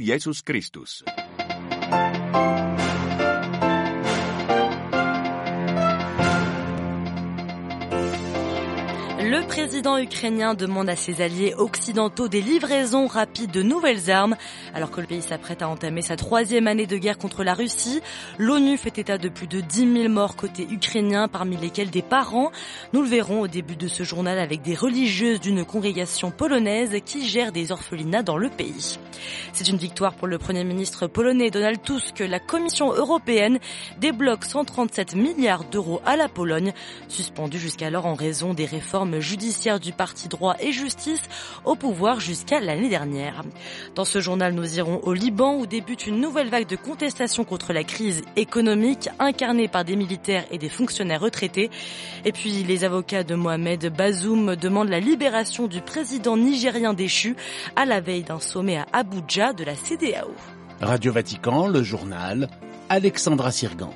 Jesús Christus. Le président ukrainien demande à ses alliés occidentaux des livraisons rapides de nouvelles armes. Alors que le pays s'apprête à entamer sa troisième année de guerre contre la Russie, l'ONU fait état de plus de 10 000 morts côté ukrainien, parmi lesquels des parents. Nous le verrons au début de ce journal avec des religieuses d'une congrégation polonaise qui gère des orphelinats dans le pays. C'est une victoire pour le Premier ministre polonais Donald Tusk. La Commission européenne débloque 137 milliards d'euros à la Pologne, suspendue jusqu'alors en raison des réformes judiciaire du parti droit et justice au pouvoir jusqu'à l'année dernière. Dans ce journal, nous irons au Liban où débute une nouvelle vague de contestation contre la crise économique incarnée par des militaires et des fonctionnaires retraités. Et puis les avocats de Mohamed Bazoum demandent la libération du président nigérien déchu à la veille d'un sommet à Abuja de la CDAO. Radio Vatican, le journal, Alexandra Sirgan.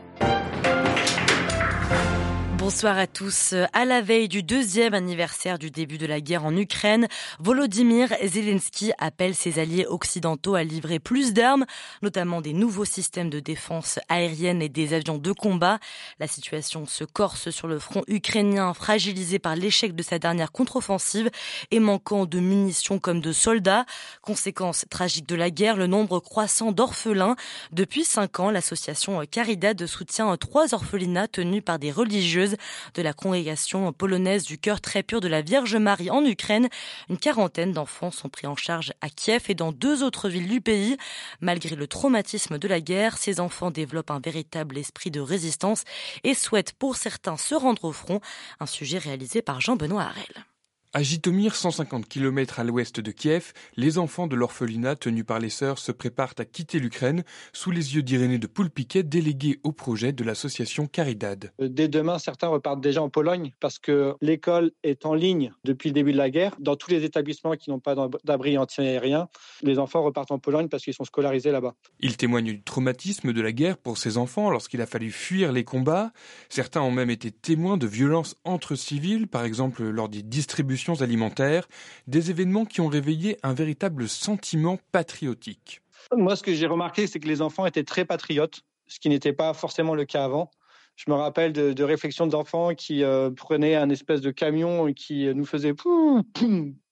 Bonsoir à tous. À la veille du deuxième anniversaire du début de la guerre en Ukraine, Volodymyr Zelensky appelle ses alliés occidentaux à livrer plus d'armes, notamment des nouveaux systèmes de défense aérienne et des avions de combat. La situation se corse sur le front ukrainien, fragilisé par l'échec de sa dernière contre-offensive et manquant de munitions comme de soldats. Conséquence tragique de la guerre, le nombre croissant d'orphelins. Depuis cinq ans, l'association Caridad soutient trois orphelinats tenus par des religieuses de la congrégation polonaise du cœur très pur de la Vierge Marie en Ukraine. Une quarantaine d'enfants sont pris en charge à Kiev et dans deux autres villes du pays. Malgré le traumatisme de la guerre, ces enfants développent un véritable esprit de résistance et souhaitent pour certains se rendre au front. Un sujet réalisé par Jean-Benoît Harel. À Jitomir, 150 km à l'ouest de Kiev, les enfants de l'orphelinat tenus par les sœurs se préparent à quitter l'Ukraine sous les yeux d'Irénée de Poulpiquet, déléguée au projet de l'association Caridad. Euh, dès demain, certains repartent déjà en Pologne parce que l'école est en ligne depuis le début de la guerre. Dans tous les établissements qui n'ont pas d'abri anti-aérien, les enfants repartent en Pologne parce qu'ils sont scolarisés là-bas. Il témoigne du traumatisme de la guerre pour ces enfants lorsqu'il a fallu fuir les combats. Certains ont même été témoins de violences entre civils, par exemple lors des distributions alimentaires, des événements qui ont réveillé un véritable sentiment patriotique. Moi, ce que j'ai remarqué, c'est que les enfants étaient très patriotes, ce qui n'était pas forcément le cas avant. Je me rappelle de, réflexions d'enfants qui euh, prenaient un espèce de camion et qui nous faisait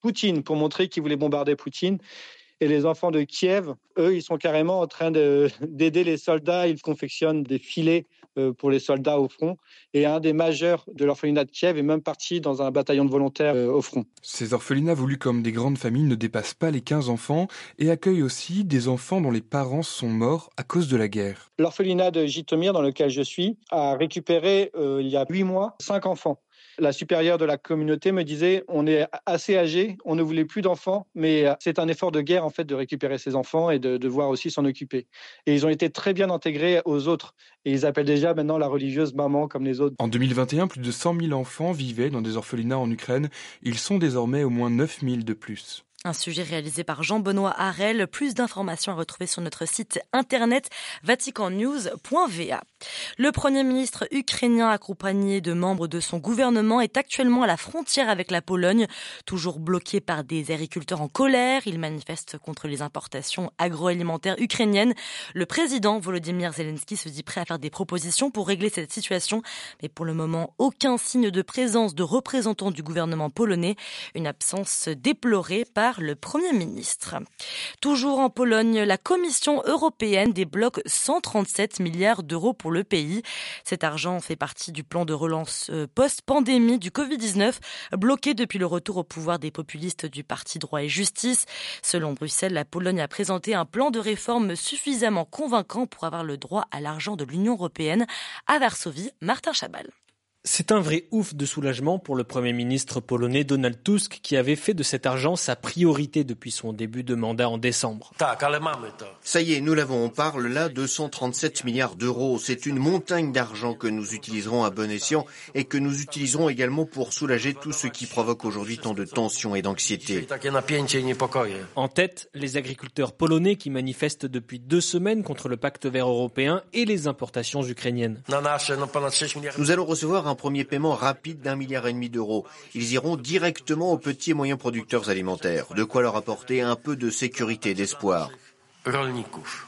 Poutine pour montrer qu'ils voulaient bombarder Poutine. Et les enfants de Kiev, eux, ils sont carrément en train d'aider les soldats. Ils confectionnent des filets euh, pour les soldats au front. Et un des majeurs de l'orphelinat de Kiev est même parti dans un bataillon de volontaires euh, au front. Ces orphelinats voulus comme des grandes familles ne dépassent pas les 15 enfants et accueillent aussi des enfants dont les parents sont morts à cause de la guerre. L'orphelinat de Jitomir, dans lequel je suis, a récupéré euh, il y a huit mois cinq enfants la supérieure de la communauté me disait on est assez âgé, on ne voulait plus d'enfants, mais c'est un effort de guerre en fait de récupérer ces enfants et de devoir aussi s'en occuper. Et ils ont été très bien intégrés aux autres. Et ils appellent déjà maintenant la religieuse maman comme les autres. En 2021, plus de 100 000 enfants vivaient dans des orphelinats en Ukraine. Ils sont désormais au moins 9 000 de plus. Un sujet réalisé par Jean-Benoît Harel. Plus d'informations à retrouver sur notre site internet vaticannews.va. Le premier ministre ukrainien accompagné de membres de son gouvernement est actuellement à la frontière avec la Pologne, toujours bloqué par des agriculteurs en colère. Il manifeste contre les importations agroalimentaires ukrainiennes. Le président Volodymyr Zelensky se dit prêt à faire des propositions pour régler cette situation, mais pour le moment, aucun signe de présence de représentants du gouvernement polonais, une absence déplorée par le Premier ministre. Toujours en Pologne, la Commission européenne débloque 137 milliards d'euros pour le pays. Cet argent fait partie du plan de relance euh, post-pandémie du Covid-19, bloqué depuis le retour au pouvoir des populistes du Parti droit et justice. Selon Bruxelles, la Pologne a présenté un plan de réforme suffisamment convaincant pour avoir le droit à l'argent de l'Union européenne. À Varsovie, Martin Chabal. C'est un vrai ouf de soulagement pour le Premier ministre polonais Donald Tusk qui avait fait de cet argent sa priorité depuis son début de mandat en décembre. Ça y est, nous l'avons, on parle là de 137 milliards d'euros. C'est une montagne d'argent que nous utiliserons à bon escient et que nous utiliserons également pour soulager tout ce qui provoque aujourd'hui tant de tensions et d'anxiété. En tête, les agriculteurs polonais qui manifestent depuis deux semaines contre le pacte vert européen et les importations ukrainiennes. Nous allons recevoir un premier paiement rapide d'un milliard et demi d'euros. Ils iront directement aux petits et moyens producteurs alimentaires, de quoi leur apporter un peu de sécurité et d'espoir.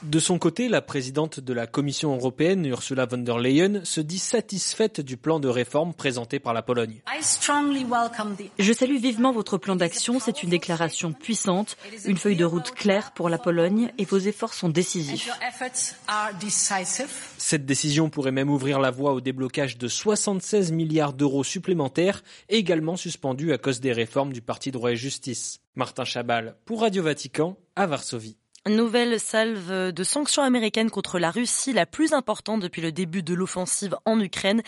De son côté, la présidente de la Commission européenne, Ursula von der Leyen, se dit satisfaite du plan de réforme présenté par la Pologne. Je salue vivement votre plan d'action. C'est une déclaration puissante, une feuille de route claire pour la Pologne et vos efforts sont décisifs. Cette décision pourrait même ouvrir la voie au déblocage de 76 milliards d'euros supplémentaires, également suspendus à cause des réformes du Parti droit et justice. Martin Chabal pour Radio Vatican à Varsovie. Nouvelle salve de sanctions américaines contre la Russie, la plus importante depuis le début de l'offensive en Ukraine.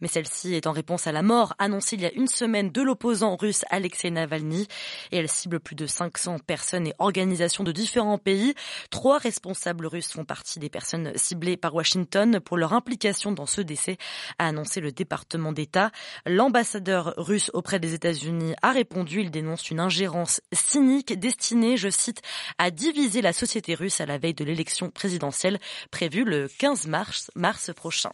Mais celle-ci est en réponse à la mort annoncée il y a une semaine de l'opposant russe Alexei Navalny. Et elle cible plus de 500 personnes et organisations de différents pays. Trois responsables russes font partie des personnes ciblées par Washington pour leur implication dans ce décès, a annoncé le département d'État. L'ambassadeur russe auprès des États-Unis a répondu. Il dénonce une ingérence cynique destinée, je cite, à diviser la société société russe à la veille de l'élection présidentielle prévue le 15 mars, mars prochain.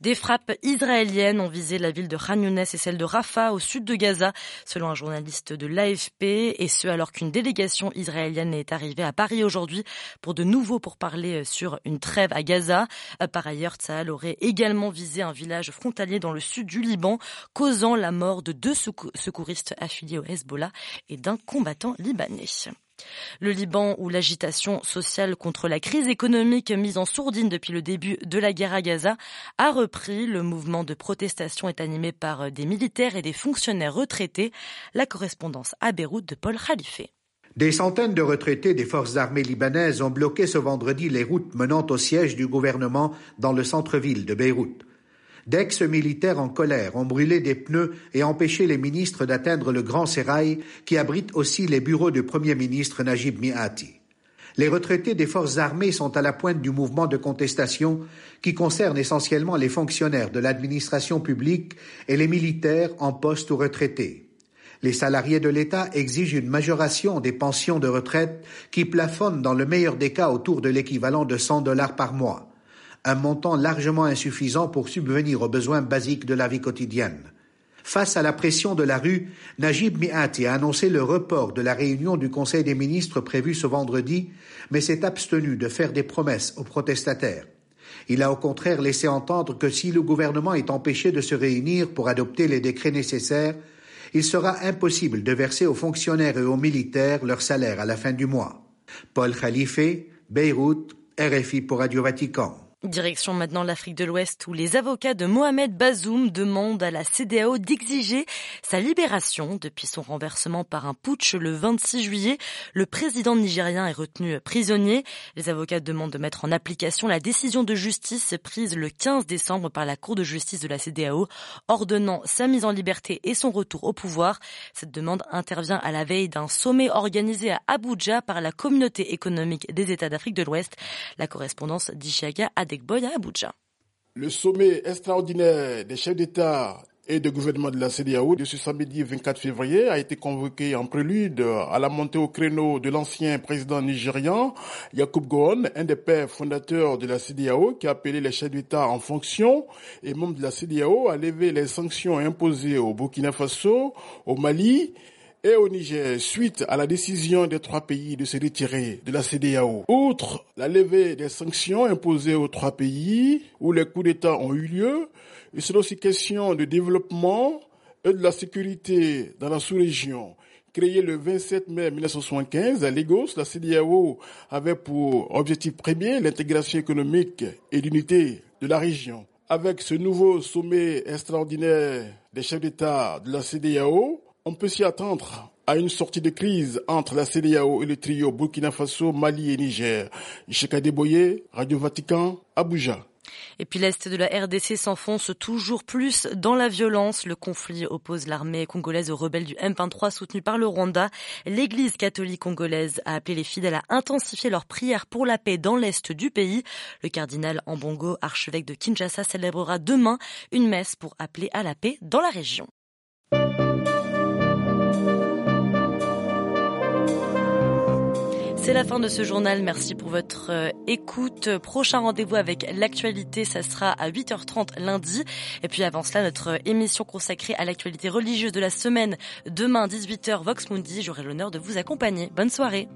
Des frappes israéliennes ont visé la ville de Khan et celle de Rafah au sud de Gaza, selon un journaliste de l'AFP, et ce alors qu'une délégation israélienne est arrivée à Paris aujourd'hui pour de nouveau pour parler sur une trêve à Gaza. Par ailleurs, Tsahal aurait également visé un village frontalier dans le sud du Liban, causant la mort de deux secouristes affiliés au Hezbollah et d'un combattant libanais. Le Liban, où l'agitation sociale contre la crise économique mise en sourdine depuis le début de la guerre à Gaza, a repris. Le mouvement de protestation est animé par des militaires et des fonctionnaires retraités. La correspondance à Beyrouth de Paul Khalife. Des centaines de retraités des forces armées libanaises ont bloqué ce vendredi les routes menant au siège du gouvernement dans le centre-ville de Beyrouth. D'ex-militaires en colère ont brûlé des pneus et empêché les ministres d'atteindre le grand sérail qui abrite aussi les bureaux du Premier ministre Najib Miati. Les retraités des forces armées sont à la pointe du mouvement de contestation qui concerne essentiellement les fonctionnaires de l'administration publique et les militaires en poste ou retraités. Les salariés de l'État exigent une majoration des pensions de retraite qui plafonnent dans le meilleur des cas autour de l'équivalent de 100 dollars par mois un montant largement insuffisant pour subvenir aux besoins basiques de la vie quotidienne. Face à la pression de la rue, Najib Miati a annoncé le report de la réunion du Conseil des ministres prévue ce vendredi, mais s'est abstenu de faire des promesses aux protestataires. Il a au contraire laissé entendre que si le gouvernement est empêché de se réunir pour adopter les décrets nécessaires, il sera impossible de verser aux fonctionnaires et aux militaires leur salaire à la fin du mois. Paul Khalife, Beyrouth, RFI pour Radio Vatican. Direction maintenant l'Afrique de l'Ouest où les avocats de Mohamed Bazoum demandent à la CDAO d'exiger sa libération. Depuis son renversement par un putsch le 26 juillet, le président nigérien est retenu prisonnier. Les avocats demandent de mettre en application la décision de justice prise le 15 décembre par la Cour de justice de la CDAO, ordonnant sa mise en liberté et son retour au pouvoir. Cette demande intervient à la veille d'un sommet organisé à Abuja par la communauté économique des États d'Afrique de l'Ouest. La correspondance d'Ishaga le sommet extraordinaire des chefs d'État et de gouvernement de la CDAO de ce samedi 24 février a été convoqué en prélude à la montée au créneau de l'ancien président nigérian Yacoub Gowon, un des pères fondateurs de la CDAO qui a appelé les chefs d'État en fonction et membres de la CDAO à lever les sanctions imposées au Burkina Faso, au Mali et au Niger suite à la décision des trois pays de se retirer de la CDAO. Outre la levée des sanctions imposées aux trois pays où les coups d'État ont eu lieu, il sera aussi question de développement et de la sécurité dans la sous-région. Créée le 27 mai 1975 à Lagos, la CDAO avait pour objectif premier l'intégration économique et l'unité de la région. Avec ce nouveau sommet extraordinaire des chefs d'État de la CDAO, on peut s'y attendre à une sortie de crise entre la CDAO et le trio Burkina Faso, Mali et Niger. Isheka Deboye, Radio Vatican, Abuja. Et puis l'Est de la RDC s'enfonce toujours plus dans la violence. Le conflit oppose l'armée congolaise aux rebelles du M23 soutenus par le Rwanda. L'église catholique congolaise a appelé les fidèles à intensifier leurs prières pour la paix dans l'Est du pays. Le cardinal Ambongo, archevêque de Kinshasa, célébrera demain une messe pour appeler à la paix dans la région. C'est la fin de ce journal. Merci pour votre euh, écoute. Prochain rendez-vous avec l'actualité, ça sera à 8h30 lundi. Et puis avant cela, notre émission consacrée à l'actualité religieuse de la semaine. Demain, 18h, Vox Mundi. J'aurai l'honneur de vous accompagner. Bonne soirée.